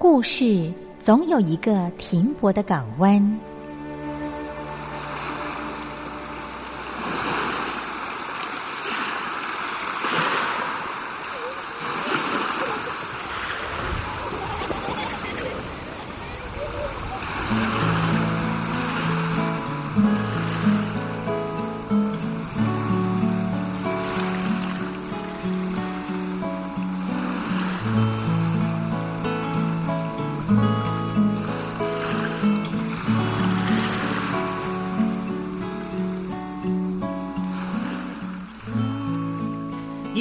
故事总有一个停泊的港湾。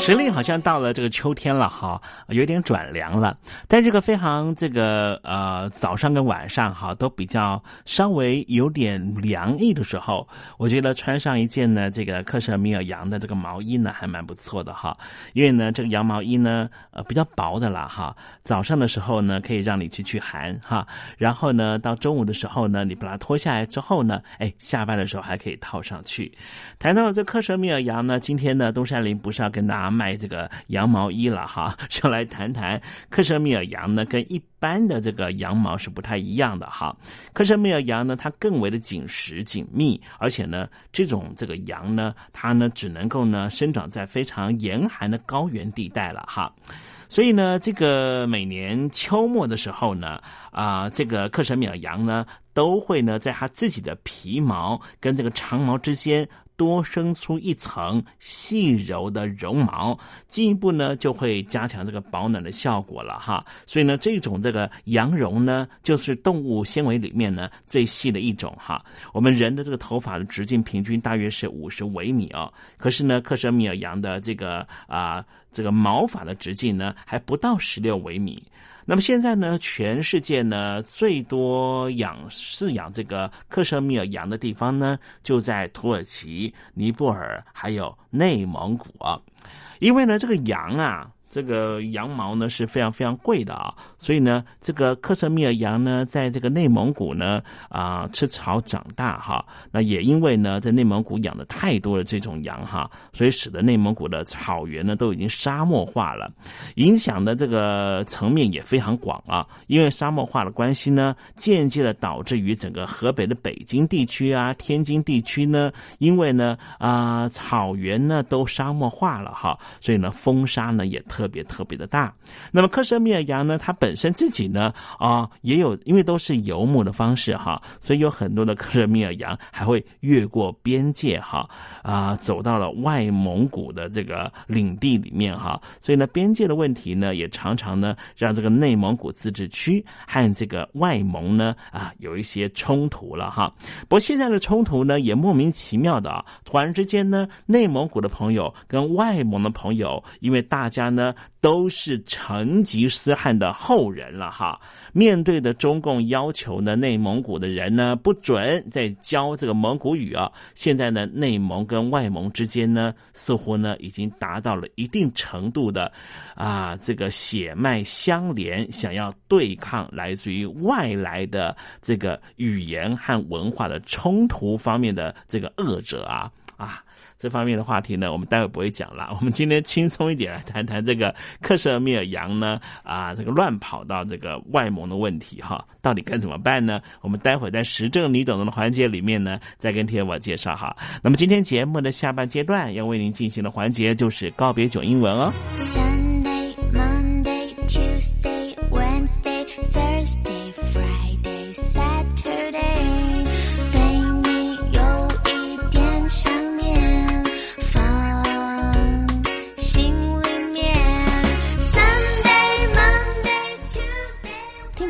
时令好像到了这个秋天了哈，有点转凉了。但这个非常这个呃早上跟晚上哈都比较稍微有点凉意的时候，我觉得穿上一件呢这个克什米尔羊的这个毛衣呢还蛮不错的哈。因为呢这个羊毛衣呢呃比较薄的啦哈，早上的时候呢可以让你去去寒哈，然后呢到中午的时候呢你把它脱下来之后呢，哎下班的时候还可以套上去。谈到这克什米尔羊呢，今天呢东山林不是要跟大家。卖这个羊毛衣了哈，就来谈谈克什米尔羊呢，跟一般的这个羊毛是不太一样的哈。克什米尔羊呢，它更为的紧实紧密，而且呢，这种这个羊呢，它呢只能够呢生长在非常严寒的高原地带了哈。所以呢，这个每年秋末的时候呢，啊，这个克什米尔羊呢，都会呢在它自己的皮毛跟这个长毛之间。多生出一层细柔的绒毛，进一步呢就会加强这个保暖的效果了哈。所以呢，这种这个羊绒呢，就是动物纤维里面呢最细的一种哈。我们人的这个头发的直径平均大约是五十微米哦，可是呢，克什米尔羊的这个啊这个毛发的直径呢还不到十六微米。那么现在呢，全世界呢最多养饲养这个克什米尔羊的地方呢，就在土耳其、尼泊尔还有内蒙古啊，因为呢这个羊啊。这个羊毛呢是非常非常贵的啊，所以呢，这个克什米尔羊呢，在这个内蒙古呢啊吃草长大哈。那也因为呢，在内蒙古养的太多的这种羊哈，所以使得内蒙古的草原呢都已经沙漠化了，影响的这个层面也非常广啊。因为沙漠化的关系呢，间接的导致于整个河北的北京地区啊、天津地区呢，因为呢啊草原呢都沙漠化了哈，所以呢风沙呢也特。特别特别的大，那么克什米尔羊呢？它本身自己呢啊也有，因为都是游牧的方式哈，所以有很多的克什米尔羊还会越过边界哈啊，走到了外蒙古的这个领地里面哈，所以呢边界的问题呢也常常呢让这个内蒙古自治区和这个外蒙呢啊有一些冲突了哈。不过现在的冲突呢也莫名其妙的啊，突然之间呢内蒙古的朋友跟外蒙的朋友，因为大家呢。都是成吉思汗的后人了哈。面对的中共要求呢，内蒙古的人呢不准再教这个蒙古语啊。现在呢，内蒙跟外蒙之间呢，似乎呢已经达到了一定程度的啊这个血脉相连，想要对抗来自于外来的这个语言和文化的冲突方面的这个恶者啊啊。这方面的话题呢，我们待会不会讲了。我们今天轻松一点来谈谈这个克什米尔羊呢啊，这个乱跑到这个外蒙的问题哈，到底该怎么办呢？我们待会在时政你懂的环节里面呢，再跟天我介绍哈。那么今天节目的下半阶段要为您进行的环节就是告别九英文哦。Sunday, Monday, Tuesday, Wednesday, Thursday, Friday, Saturday.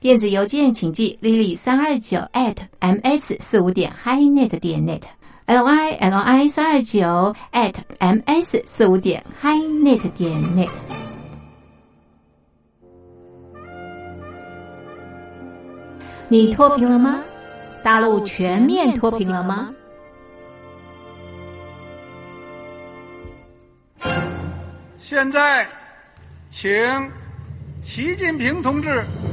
电子邮件请寄 lily 三二九 at ms 四五点 highnet 点 net，l i l i 三二九 at ms 四五点 highnet 点 net。你脱贫了吗？大陆全面脱贫了吗？现在，请习近平同志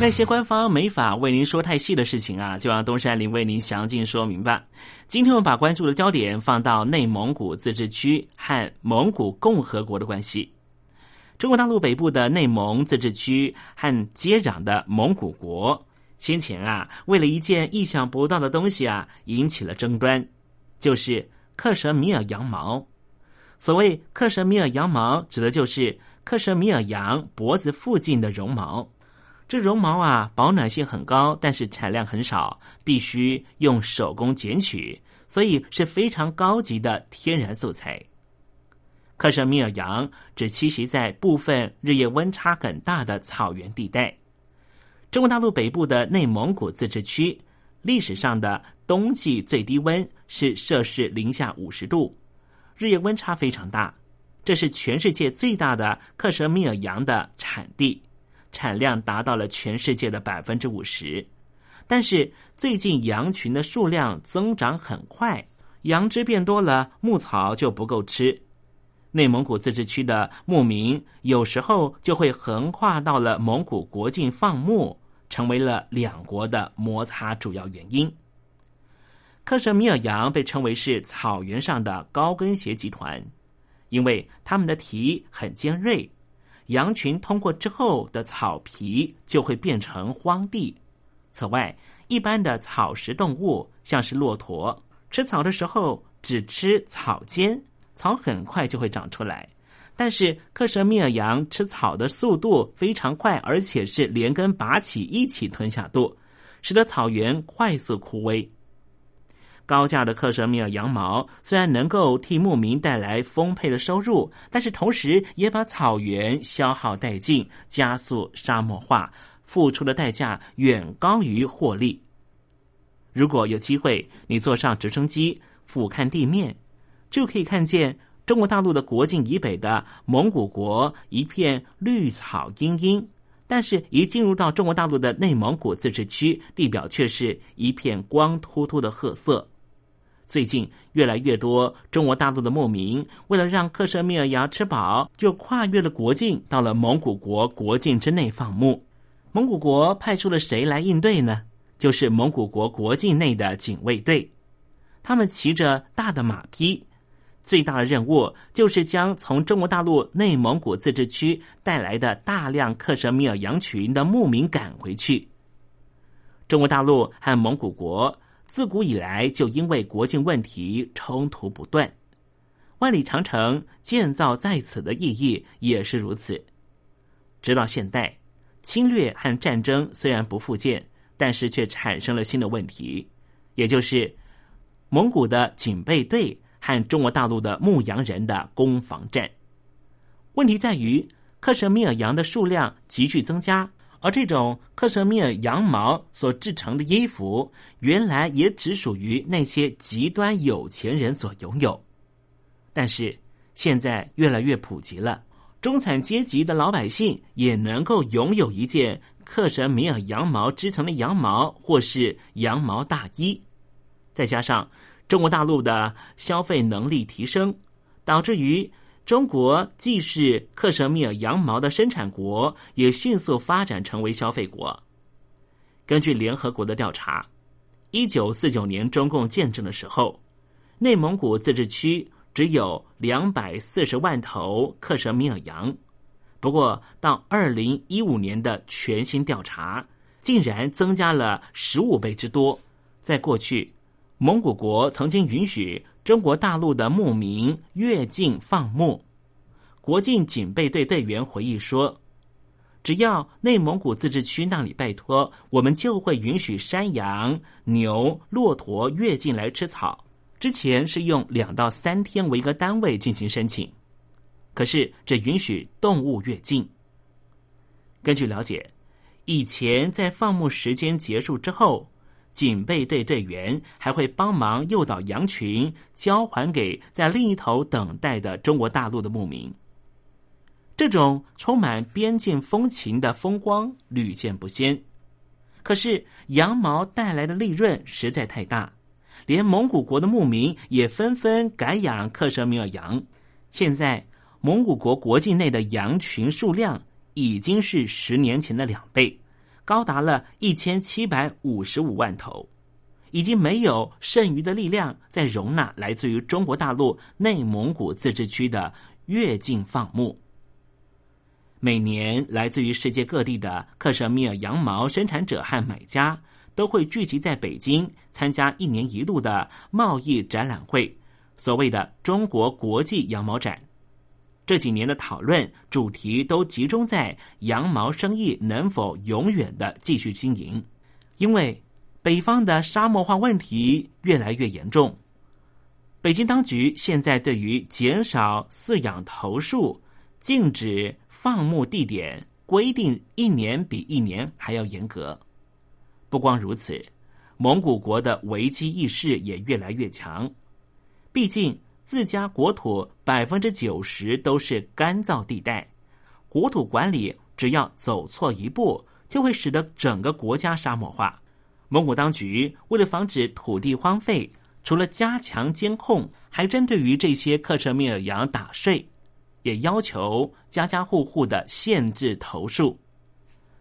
那些官方没法为您说太细的事情啊，就让东山林为您详尽说明吧。今天我们把关注的焦点放到内蒙古自治区和蒙古共和国的关系。中国大陆北部的内蒙自治区和接壤的蒙古国，先前啊，为了一件意想不到的东西啊，引起了争端，就是克什米尔羊毛。所谓克什米尔羊毛，指的就是克什米尔羊脖子附近的绒毛。这绒毛啊，保暖性很高，但是产量很少，必须用手工剪取，所以是非常高级的天然素材。克什米尔羊只栖息在部分日夜温差很大的草原地带。中国大陆北部的内蒙古自治区，历史上的冬季最低温是摄氏零下五十度，日夜温差非常大，这是全世界最大的克什米尔羊的产地。产量达到了全世界的百分之五十，但是最近羊群的数量增长很快，羊只变多了，牧草就不够吃。内蒙古自治区的牧民有时候就会横跨到了蒙古国境放牧，成为了两国的摩擦主要原因。克什米尔羊被称为是草原上的高跟鞋集团，因为它们的蹄很尖锐。羊群通过之后的草皮就会变成荒地。此外，一般的草食动物，像是骆驼，吃草的时候只吃草尖，草很快就会长出来。但是克什米尔羊吃草的速度非常快，而且是连根拔起一起吞下肚，使得草原快速枯萎。高价的克什米尔羊毛虽然能够替牧民带来丰沛的收入，但是同时也把草原消耗殆尽，加速沙漠化，付出的代价远高于获利。如果有机会，你坐上直升机俯瞰地面，就可以看见中国大陆的国境以北的蒙古国一片绿草茵茵，但是，一进入到中国大陆的内蒙古自治区，地表却是一片光秃秃的褐色。最近，越来越多中国大陆的牧民为了让克什米尔羊吃饱，就跨越了国境，到了蒙古国国境之内放牧。蒙古国派出了谁来应对呢？就是蒙古国国境内的警卫队，他们骑着大的马匹，最大的任务就是将从中国大陆内蒙古自治区带来的大量克什米尔羊群的牧民赶回去。中国大陆和蒙古国。自古以来就因为国境问题冲突不断，万里长城建造在此的意义也是如此。直到现代，侵略和战争虽然不复见，但是却产生了新的问题，也就是蒙古的警备队和中国大陆的牧羊人的攻防战。问题在于，克什米尔羊的数量急剧增加，而这种克什米尔羊毛所制成的衣服，原来也只属于那些极端有钱人所拥有，但是现在越来越普及了。中产阶级的老百姓也能够拥有一件克什米尔羊毛织成的羊毛或是羊毛大衣，再加上中国大陆的消费能力提升，导致于中国既是克什米尔羊毛的生产国，也迅速发展成为消费国。根据联合国的调查，一九四九年中共建政的时候，内蒙古自治区。只有两百四十万头克什米尔羊，不过到二零一五年的全新调查，竟然增加了十五倍之多。在过去，蒙古国曾经允许中国大陆的牧民越境放牧。国境警备队队员回忆说：“只要内蒙古自治区那里拜托，我们就会允许山羊、牛、骆驼越境来吃草。”之前是用两到三天为一个单位进行申请，可是只允许动物越境。根据了解，以前在放牧时间结束之后，警备队队员还会帮忙诱导羊群交还给在另一头等待的中国大陆的牧民。这种充满边境风情的风光屡见不鲜，可是羊毛带来的利润实在太大。连蒙古国的牧民也纷纷改养克什米尔羊。现在，蒙古国国境内的羊群数量已经是十年前的两倍，高达了一千七百五十五万头，已经没有剩余的力量再容纳来自于中国大陆内蒙古自治区的越境放牧。每年，来自于世界各地的克什米尔羊毛生产者和买家。都会聚集在北京参加一年一度的贸易展览会，所谓的中国国际羊毛展。这几年的讨论主题都集中在羊毛生意能否永远的继续经营，因为北方的沙漠化问题越来越严重。北京当局现在对于减少饲养头数、禁止放牧地点规定，一年比一年还要严格。不光如此，蒙古国的危机意识也越来越强。毕竟自家国土百分之九十都是干燥地带，国土管理只要走错一步，就会使得整个国家沙漠化。蒙古当局为了防止土地荒废，除了加强监控，还针对于这些克什米尔羊打税，也要求家家户户的限制头数。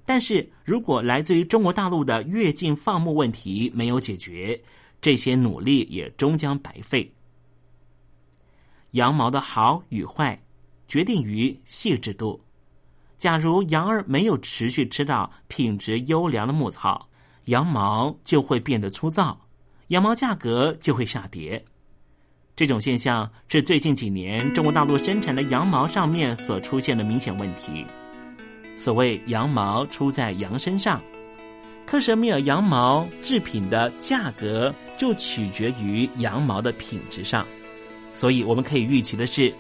但是如果来自于中国大陆的越境放牧问题没有解决，这些努力也终将白费。羊毛的好与坏，决定于细致度。假如羊儿没有持续吃到品质优良的牧草，羊毛就会变得粗糙，羊毛价格就会下跌。这种现象是最近几年中国大陆生产的羊毛上面所出现的明显问题。所谓羊毛出在羊身上，克什米尔羊毛制品的价格就取决于羊毛的品质上，所以我们可以预期的是，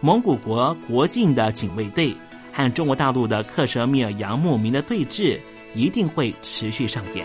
蒙古国国境的警卫队和中国大陆的克什米尔羊牧民的对峙一定会持续上演。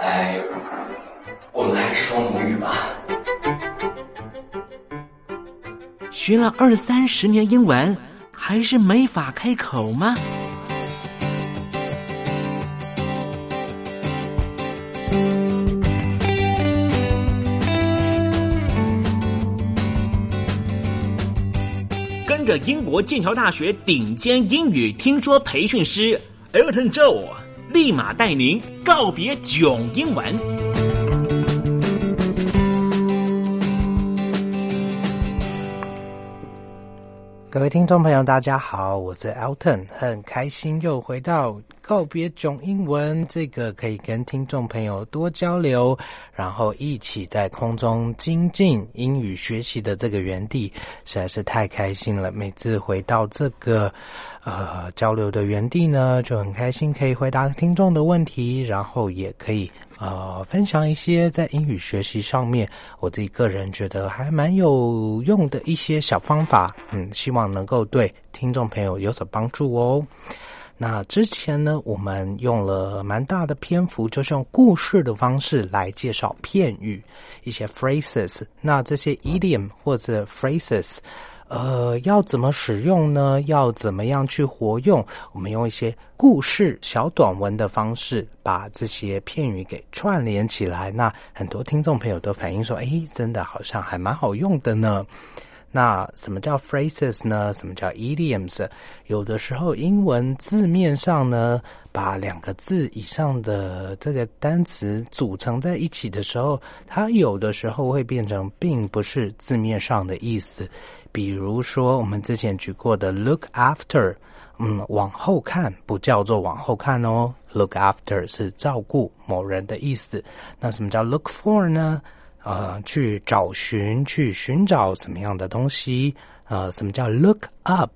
I, 我们还是说母语吧。学了二三十年英文，还是没法开口吗？跟着英国剑桥大学顶尖英语听说培训师 Elton Joe，立马带您告别囧英文。各位听众朋友，大家好，我是 Elton，很开心又回到告别囧英文这个可以跟听众朋友多交流，然后一起在空中精进英语学习的这个园地，实在是太开心了。每次回到这个呃交流的园地呢，就很开心可以回答听众的问题，然后也可以呃分享一些在英语学习上面我自己个人觉得还蛮有用的一些小方法，嗯，希望能够对听众朋友有所帮助哦。那之前呢，我们用了蛮大的篇幅，就是用故事的方式来介绍片语一些 phrases。那这些 idiom 或者 phrases，呃，要怎么使用呢？要怎么样去活用？我们用一些故事小短文的方式，把这些片语给串联起来。那很多听众朋友都反映说，诶，真的好像还蛮好用的呢。那什么叫 phrases 呢？什么叫 idioms？有的时候英文字面上呢，把两个字以上的这个单词组成在一起的时候，它有的时候会变成并不是字面上的意思。比如说我们之前举过的 look after，嗯，往后看不叫做往后看哦，look after 是照顾某人的意思。那什么叫 look for 呢？呃，去找寻，去寻找怎么样的东西？呃，什么叫 look up？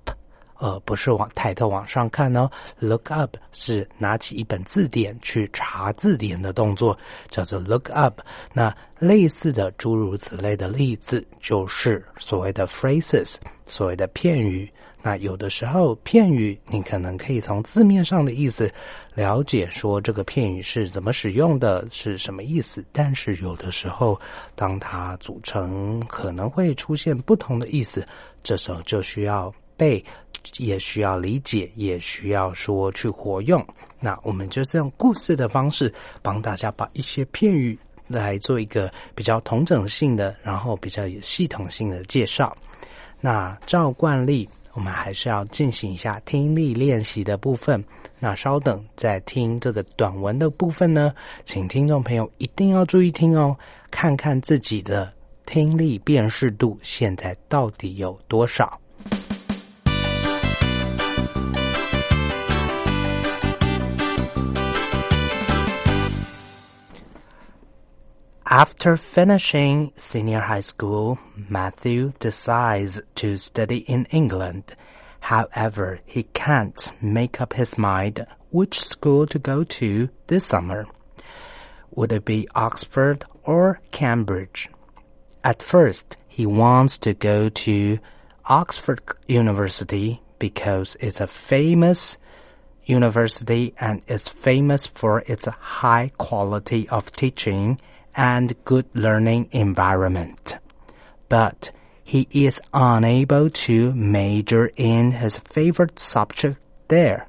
呃，不是往抬头往上看哦，look up 是拿起一本字典去查字典的动作，叫做 look up。那类似的诸如此类的例子，就是所谓的 phrases，所谓的片语。那有的时候片语，你可能可以从字面上的意思了解说这个片语是怎么使用的，是什么意思。但是有的时候，当它组成可能会出现不同的意思，这时候就需要背，也需要理解，也需要说去活用。那我们就是用故事的方式，帮大家把一些片语来做一个比较同整性的，然后比较有系统性的介绍。那照惯例。我们还是要进行一下听力练习的部分。那稍等，在听这个短文的部分呢，请听众朋友一定要注意听哦，看看自己的听力辨识度现在到底有多少。After finishing senior high school, Matthew decides to study in England. However, he can't make up his mind which school to go to this summer. Would it be Oxford or Cambridge? At first, he wants to go to Oxford University because it's a famous university and is famous for its high quality of teaching and good learning environment. But he is unable to major in his favorite subject there.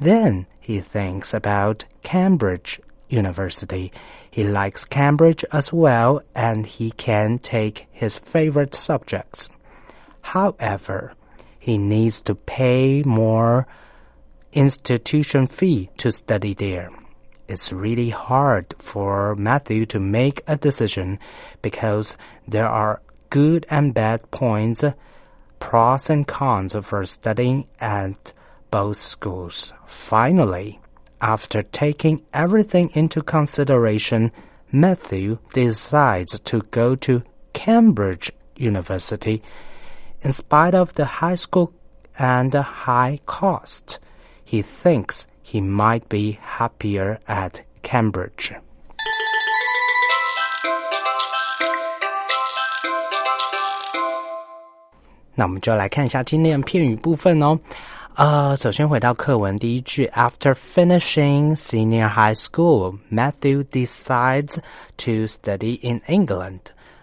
Then he thinks about Cambridge University. He likes Cambridge as well and he can take his favorite subjects. However, he needs to pay more institution fee to study there. It's really hard for Matthew to make a decision because there are good and bad points, pros and cons for studying at both schools. Finally, after taking everything into consideration, Matthew decides to go to Cambridge University in spite of the high school and the high cost. He thinks he might be happier at Cambridge. 那我们就来看一下今天的片语部分哦。呃，首先回到课文第一句，After finishing senior high school, Matthew decides to study in England。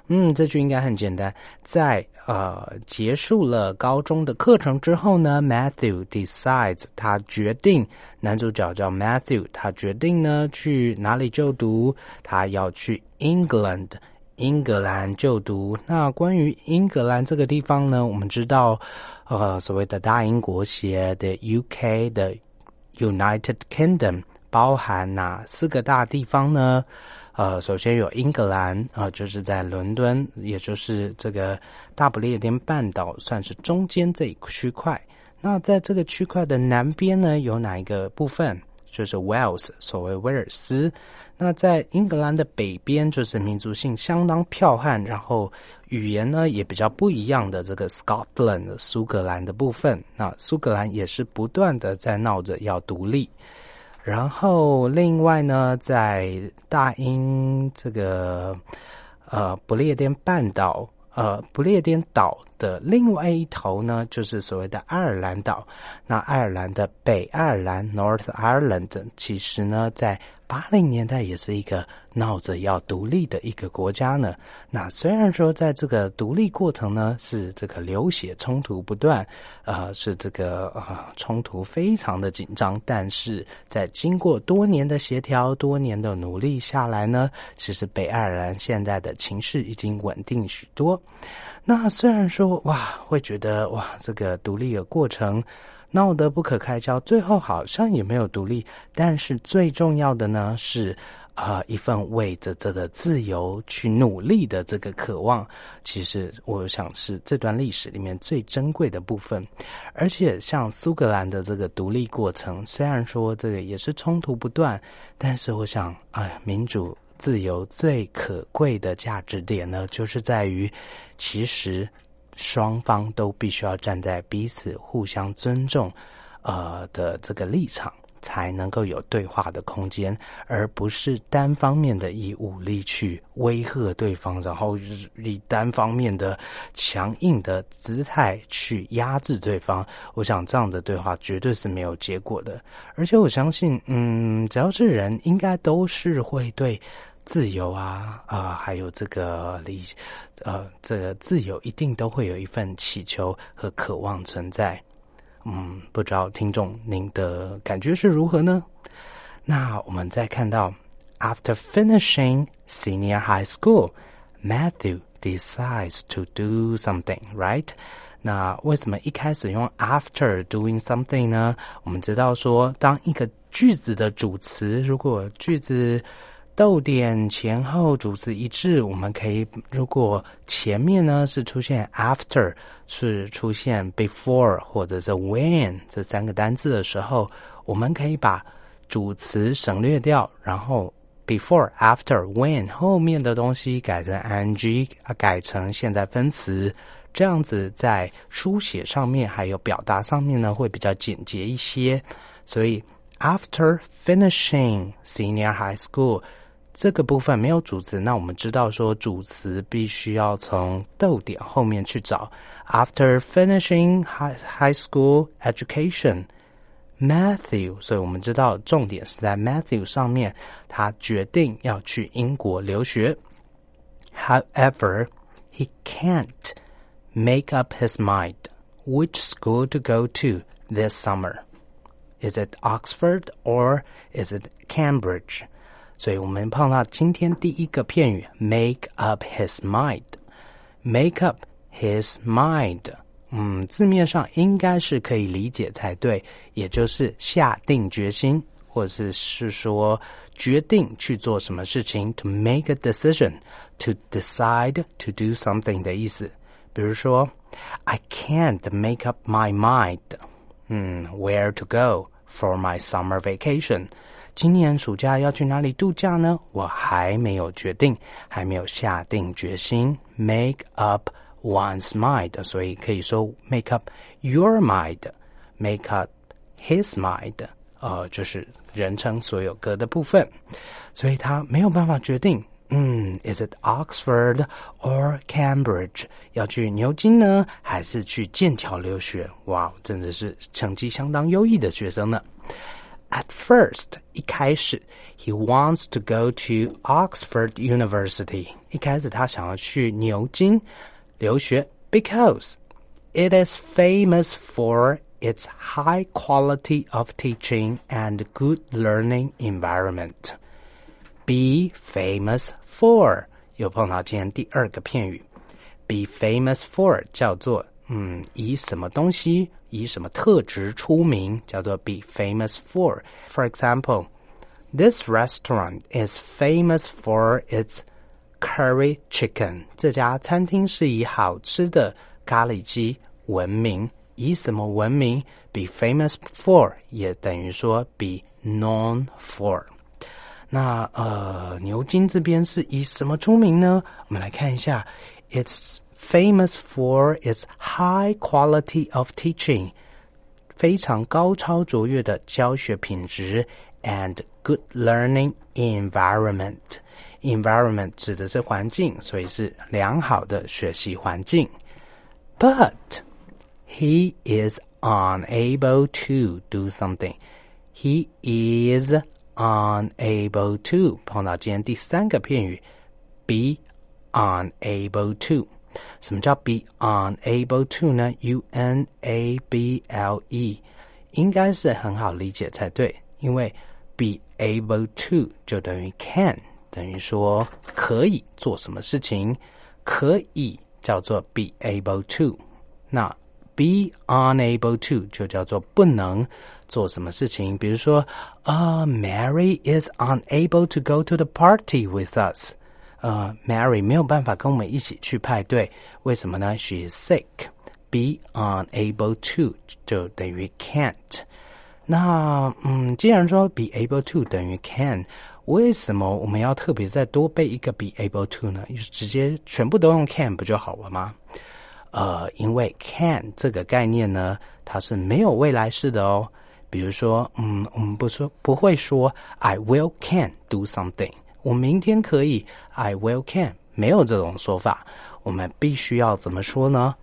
嗯，这句应该很简单。在呃结束了高中的课程之后呢，Matthew decides 他决定，男主角叫 Matthew，他决定呢去哪里就读，他要去 England。英格兰就读。那关于英格兰这个地方呢，我们知道，呃，所谓的大英国协的 UK 的 United Kingdom 包含哪四个大地方呢？呃，首先有英格兰，呃，就是在伦敦，也就是这个大不列颠半岛，算是中间这一区块。那在这个区块的南边呢，有哪一个部分？就是 Wales，所谓威尔斯。那在英格兰的北边，就是民族性相当剽悍，然后语言呢也比较不一样的这个 Scotland 苏格兰的部分。那苏格兰也是不断的在闹着要独立。然后另外呢，在大英这个呃不列颠半岛。呃，不列颠岛的另外一头呢，就是所谓的爱尔兰岛。那爱尔兰的北爱尔兰 （North Ireland） 其实呢，在八零年代也是一个闹着要独立的一个国家呢。那虽然说在这个独立过程呢，是这个流血冲突不断，呃，是这个呃冲突非常的紧张，但是在经过多年的协调、多年的努力下来呢，其实北爱尔兰现在的情势已经稳定许多。那虽然说哇，会觉得哇，这个独立的过程闹得不可开交，最后好像也没有独立。但是最重要的呢，是啊，一份为着这个自由去努力的这个渴望，其实我想是这段历史里面最珍贵的部分。而且像苏格兰的这个独立过程，虽然说这个也是冲突不断，但是我想，哎，民主。自由最可贵的价值点呢，就是在于，其实双方都必须要站在彼此互相尊重，呃的这个立场，才能够有对话的空间，而不是单方面的以武力去威吓对方，然后以单方面的强硬的姿态去压制对方。我想这样的对话绝对是没有结果的。而且我相信，嗯，只要是人，应该都是会对。自由啊，啊，还有这个理，呃，这个自由一定都会有一份祈求和渴望存在。嗯，不知道听众您的感觉是如何呢？那我们再看到，After finishing senior high school, Matthew decides to do something, right？那为什么一开始用 after doing something 呢？我们知道说，当一个句子的主词，如果句子逗点前后主词一致，我们可以如果前面呢是出现 after，是出现 before 或者是 when 这三个单字的时候，我们可以把主词省略掉，然后 before、after、when 后面的东西改成 ing 啊，改成现在分词，这样子在书写上面还有表达上面呢会比较简洁一些。所以 after finishing senior high school。这个部分没有主词，那我们知道说主词必须要从逗点后面去找。After finishing high high school education, Matthew，所以我们知道重点是在 Matthew 上面，他决定要去英国留学。However, he can't make up his mind which school to go to this summer. Is it Oxford or is it Cambridge? 所以我们碰到今天第一个片语 make up his mind。make up his mind，嗯，字面上应该是可以理解才对，也就是下定决心，或者是是说决定去做什么事情，to make a decision，to decide to do something 的意思。比如说，I can't make up my mind，嗯，where to go for my summer vacation。 今年暑假要去哪里度假呢？我还没有决定，还没有下定决心。Make up one's mind，所以可以说 make up your mind，make up his mind，呃，就是人称所有格的部分。所以他没有办法决定，嗯，is it Oxford or Cambridge？要去牛津呢，还是去剑桥留学？哇，真的是成绩相当优异的学生呢。At first，一开始，he wants to go to Oxford University。一开始他想要去牛津留学，because it is famous for its high quality of teaching and good learning environment. Be famous for 又碰到今天第二个片语，be famous for 叫做嗯以什么东西。 以什么特质出名，叫做 be famous for. For example, this restaurant is famous for its curry chicken. 这家餐厅是以好吃的咖喱鸡闻名。以什么闻名？be famous for 也等于说 be known for。那呃，牛津这边是以什么出名呢？我们来看一下，It's famous for its high quality of teaching，非常高超卓越的教学品质，and good learning environment。environment 指的是环境，所以是良好的学习环境。But he is unable to do something. He is unable to 碰到今天第三个片语，be unable to。 什么叫 be unable to 呢？U N A B L E 应该是很好理解才对，因为 be able to 就等于 can，等于说可以做什么事情，可以叫做 be able to。那 be unable to 就叫做不能做什么事情，比如说，啊、uh,，Mary is unable to go to the party with us。 呃，Mary 没有办法跟我们一起去派对，为什么呢？She is sick. Be unable to 就等于 can't。那嗯，既然说 be able to 等于 can，为什么我们要特别再多背一个 be able to 呢？就直接全部都用 can 不就好了吗？呃，因为 can 这个概念呢，它是没有未来式的哦。比如说，嗯，我们不说不会说 I will can do something。我明天可以，I will can，没有这种说法。我们必须要怎么说呢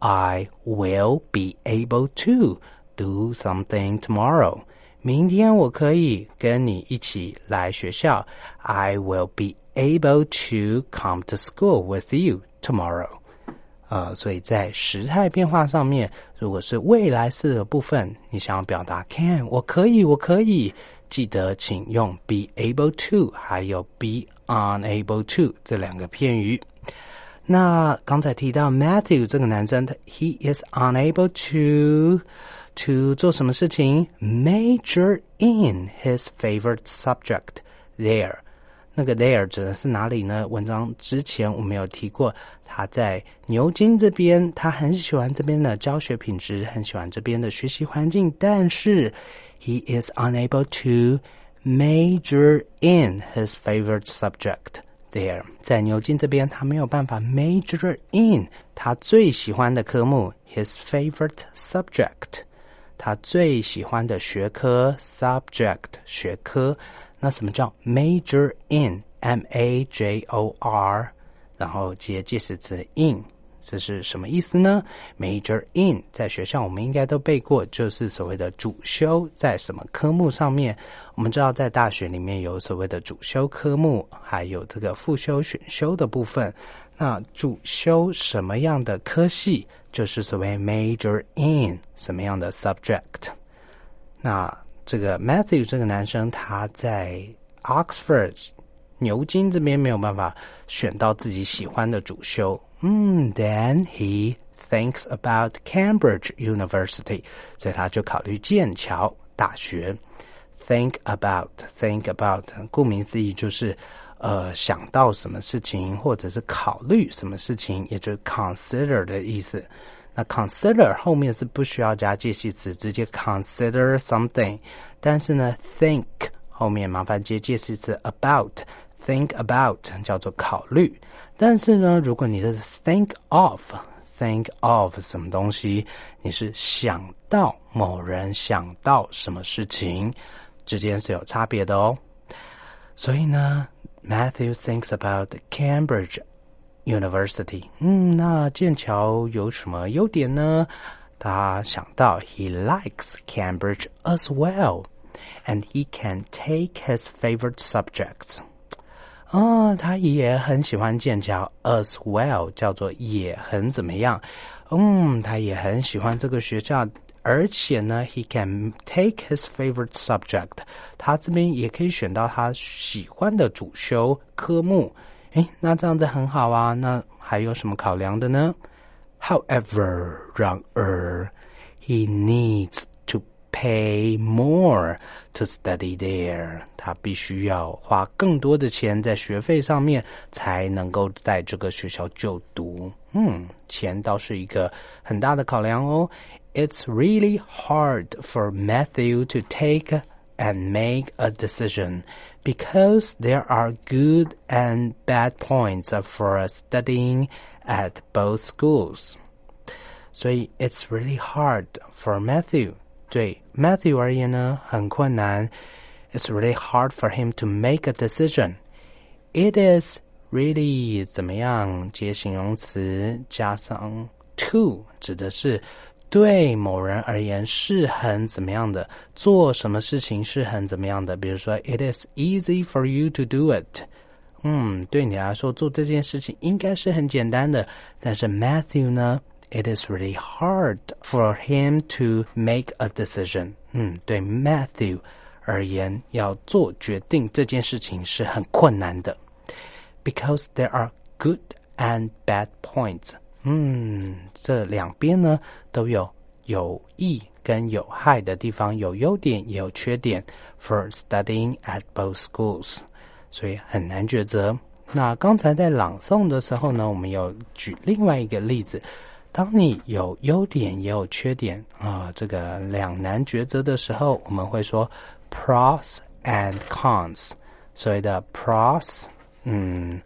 ？I will be able to do something tomorrow。明天我可以跟你一起来学校。I will be able to come to school with you tomorrow。呃，所以在时态变化上面，如果是未来式的部分，你想要表达 can，我可以，我可以。记得请用 be able to 还有 be unable to 这两个片语。那刚才提到 Matthew 这个男生他，he is unable to to 做什么事情？Major in his favorite subject there。那个 there 指的是哪里呢？文章之前我们有提过，他在牛津这边，他很喜欢这边的教学品质，很喜欢这边的学习环境，但是。he is unable to major in his favorite subject there。在牛津这边，他没有办法 major in 他最喜欢的科目，his favorite subject，他最喜欢的学科 subject 学科。那什么叫 major in？M A J O R，然后接介词词 in。 这是什么意思呢？Major in 在学校我们应该都背过，就是所谓的主修在什么科目上面。我们知道在大学里面有所谓的主修科目，还有这个副修、选修的部分。那主修什么样的科系，就是所谓 major in 什么样的 subject。那这个 Matthew 这个男生他在 Oxford 牛津这边没有办法选到自己喜欢的主修，嗯，then he thinks about Cambridge University，所以他就考虑剑桥大学。Think about, think about，顾名思义就是呃想到什么事情，或者是考虑什么事情，也就是 consider 的意思。那 consider 后面是不需要加介系词，直接 consider something。但是呢，think 后面麻烦接介系词 about。 Think about 叫做考虑，但是呢，如果你是 think of，think of 什么东西，你是想到某人想到什么事情，之间是有差别的哦。所以呢，Matthew thinks about Cambridge University。嗯，那剑桥有什么优点呢？他想到 he likes Cambridge as well, and he can take his favorite subjects. 哦，他也很喜欢剑桥，as well 叫做也很怎么样？嗯，他也很喜欢这个学校，而且呢，he can take his favorite subject，他这边也可以选到他喜欢的主修科目。诶，那这样子很好啊。那还有什么考量的呢？However，然而，he needs。Pay more to study there，他必须要花更多的钱在学费上面，才能够在这个学校就读。嗯，钱倒是一个很大的考量哦。It's really hard for Matthew to take and make a decision because there are good and bad points for studying at both schools. 所以 it's really hard for Matthew 对 Matthew 而言呢，很困难。It's really hard for him to make a decision. It is really 怎么样？接形容词加上 to，指的是对某人而言是很怎么样的，做什么事情是很怎么样的。比如说，It is easy for you to do it。嗯，对你来说做这件事情应该是很简单的。但是 Matthew 呢 ？it is really hard for him to make a decision. 嗯，对 Matthew 而言，要做决定这件事情是很困难的，because there are good and bad points. 嗯，这两边呢都有有益跟有害的地方，有优点也有缺点。For studying at both schools，所以很难抉择。那刚才在朗诵的时候呢，我们有举另外一个例子。 当你有优点也有缺点啊，这个两难抉择的时候，我们会说 pros and cons。所谓的 pros，嗯，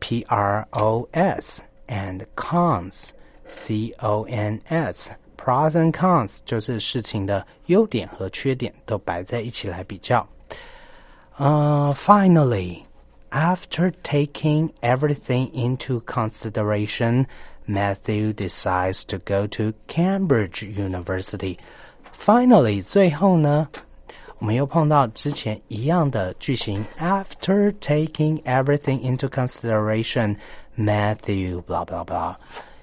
p r o s and cons，c o n s，pros and cons 就是事情的优点和缺点都摆在一起来比较。呃，finally。After taking everything into consideration, Matthew decides to go to Cambridge University. Finally，最后呢，我们又碰到之前一样的句型。After taking everything into consideration, Matthew blah blah blah，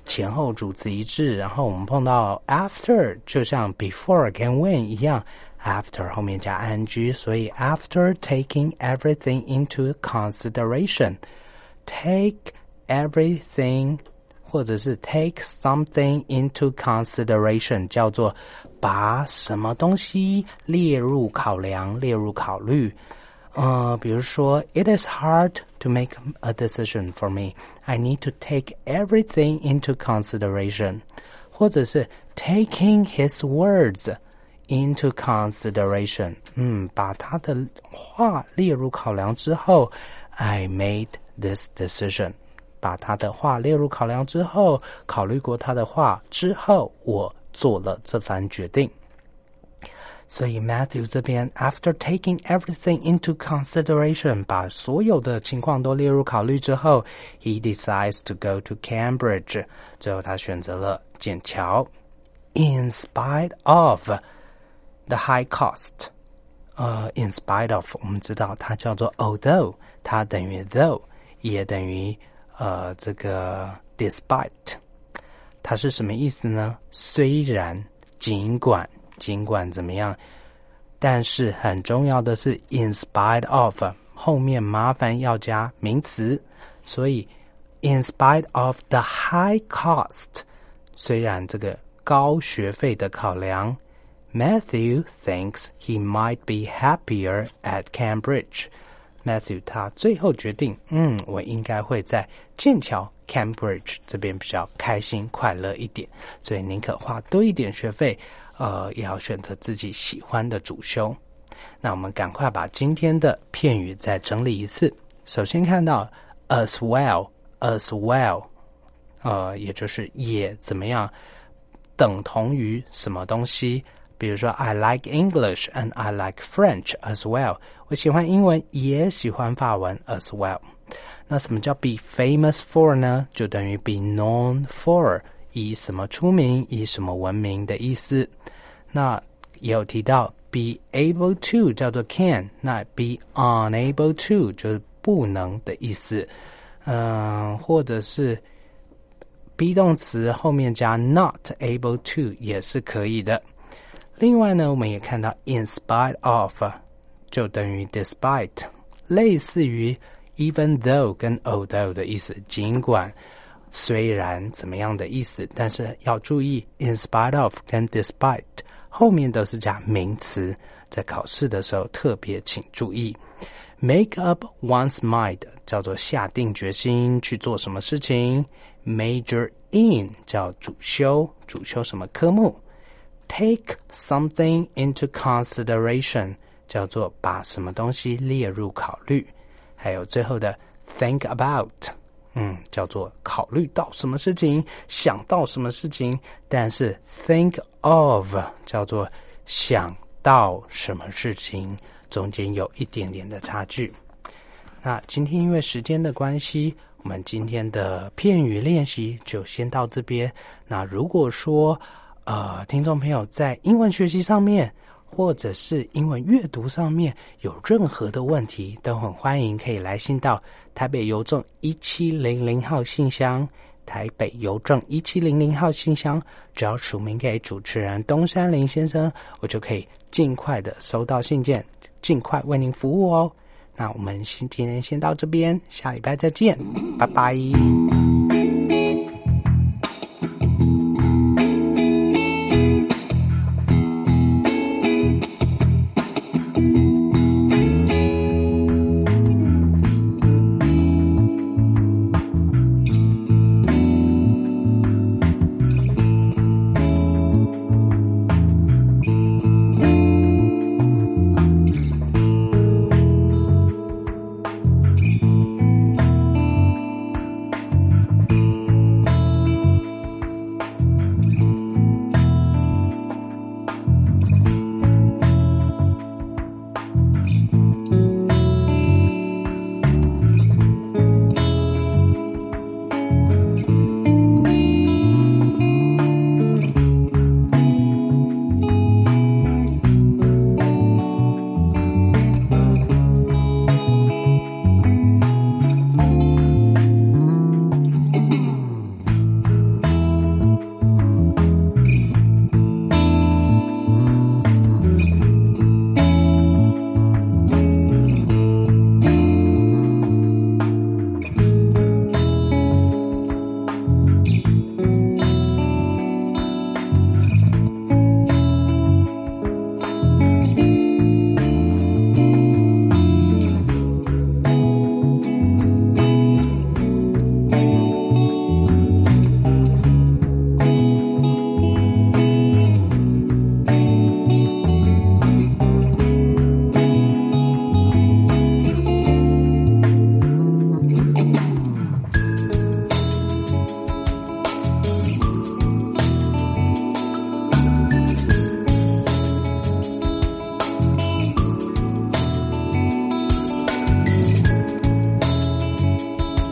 前后主词一致。然后我们碰到 after，就像 before 跟 when 一样，after 后面加 ing，所以 after taking everything into consideration，take everything 或者是 take something into consideration，叫做把什么东西列入考量、列入考虑。呃，比如说，It is hard to make a decision for me. I need to take everything into consideration，或者是 taking his words into consideration。嗯，把他的话列入考量之后，I made this decision。 把他的话列入考量之后，考虑过他的话之后，我做了这番决定。所以 Matthew 这边，after taking everything into consideration，把所有的情况都列入考虑之后，he decides to go to Cambridge。最后他选择了剑桥。In spite of the high cost，呃，in spite of，我们知道它叫做 although，它等于 though，也等于 呃，这个 despite，它是什么意思呢？虽然、尽管、尽管怎么样，但是很重要的是 in spite of，后面麻烦要加名词，所以 in spite of the high cost，虽然这个高学费的考量，Matthew thinks he might be happier at Cambridge。 Matthew 他最后决定，嗯，我应该会在剑桥 Cambridge 这边比较开心快乐一点，所以宁可花多一点学费，呃，也要选择自己喜欢的主修。那我们赶快把今天的片语再整理一次。首先看到 as well，as well，呃，也就是也怎么样，等同于什么东西？比如说，I like English and I like French as well。我喜欢英文，也喜欢法文 as well。那什么叫 be famous for 呢？就等于 be known for，以什么出名，以什么闻名的意思。那也有提到 be able to 叫做 can，那 be unable to 就是不能的意思。嗯，或者是 be 动词后面加 not able to 也是可以的。 另外呢，我们也看到 in spite of 就等于 despite，类似于 even though 跟 although 的意思，尽管、虽然怎么样的意思，但是要注意 in spite of 跟 despite 后面都是加名词，在考试的时候特别请注意。Make up one's mind 叫做下定决心去做什么事情，major in 叫主修，主修什么科目。Take something into consideration 叫做把什么东西列入考虑，还有最后的 think about，嗯，叫做考虑到什么事情，想到什么事情。但是 think of 叫做想到什么事情，中间有一点点的差距。那今天因为时间的关系，我们今天的片语练习就先到这边。那如果说，呃，听众朋友在英文学习上面，或者是英文阅读上面有任何的问题，都很欢迎可以来信到台北邮政一七零零号信箱。台北邮政一七零零号信箱，只要署名给主持人东山林先生，我就可以尽快的收到信件，尽快为您服务哦。那我们今天先到这边，下礼拜再见，拜拜。